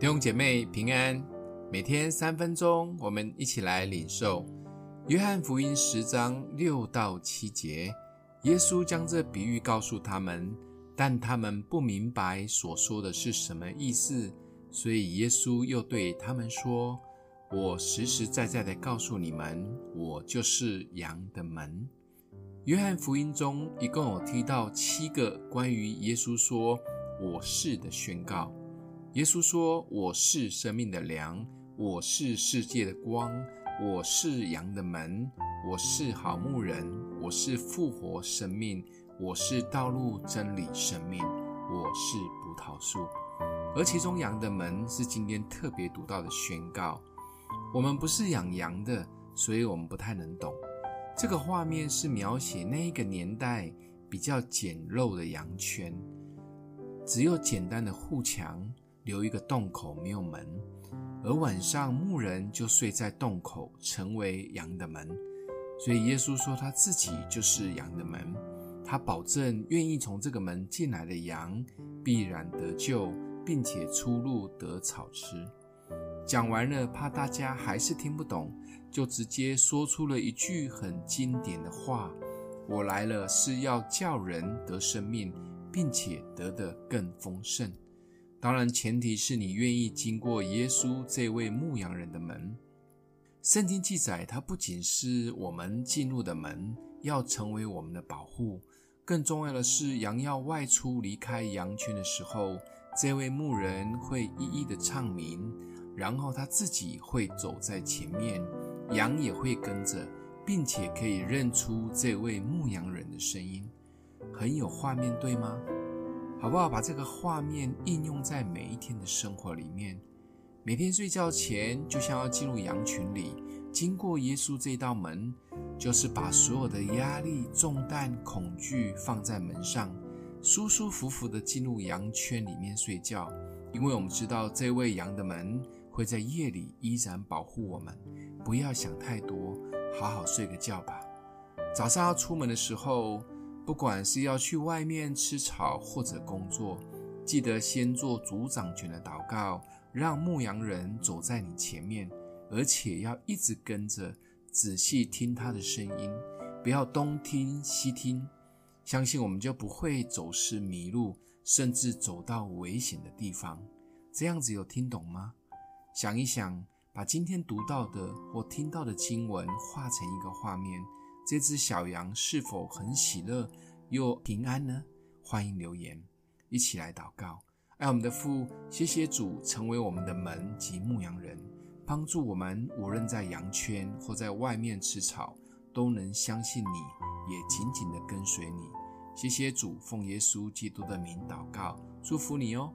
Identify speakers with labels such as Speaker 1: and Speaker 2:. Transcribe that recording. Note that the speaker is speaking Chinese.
Speaker 1: 弟兄姐妹平安，每天三分钟，我们一起来领受约翰福音十章六到七节。耶稣将这比喻告诉他们，但他们不明白所说的是什么意思，所以耶稣又对他们说：“我实实在在的告诉你们，我就是羊的门。”约翰福音中一共有提到七个关于耶稣说“我是”的宣告。耶稣说：“我是生命的粮，我是世界的光，我是羊的门，我是好牧人，我是复活生命，我是道路真理生命，我是葡萄树。”而其中“羊的门”是今天特别读到的宣告。我们不是养羊的，所以我们不太能懂。这个画面是描写那一个年代比较简陋的羊圈，只有简单的护墙。留一个洞口，没有门，而晚上牧人就睡在洞口，成为羊的门。所以耶稣说他自己就是羊的门，他保证愿意从这个门进来的羊必然得救，并且出入得草吃。讲完了，怕大家还是听不懂，就直接说出了一句很经典的话：“我来了是要叫人得生命，并且得的更丰盛。”当然，前提是你愿意经过耶稣这位牧羊人的门。圣经记载，他不仅是我们进入的门，要成为我们的保护，更重要的是，羊要外出离开羊圈的时候，这位牧人会一一的唱名，然后他自己会走在前面，羊也会跟着，并且可以认出这位牧羊人的声音，很有画面，对吗？好不好？把这个画面应用在每一天的生活里面。每天睡觉前，就像要进入羊群里，经过耶稣这道门，就是把所有的压力、重担、恐惧放在门上，舒舒服服的进入羊圈里面睡觉。因为我们知道，这位羊的门会在夜里依然保护我们。不要想太多，好好睡个觉吧。早上要出门的时候。不管是要去外面吃草或者工作，记得先做组长权的祷告，让牧羊人走在你前面，而且要一直跟着，仔细听他的声音，不要东听西听。相信我们就不会走失迷路，甚至走到危险的地方。这样子有听懂吗？想一想，把今天读到的或听到的经文画成一个画面。这只小羊是否很喜乐又平安呢？欢迎留言，一起来祷告。爱我们的父，谢谢主成为我们的门及牧羊人，帮助我们无论在羊圈或在外面吃草，都能相信你，也紧紧地跟随你。谢谢主，奉耶稣基督的名祷告，祝福你哦。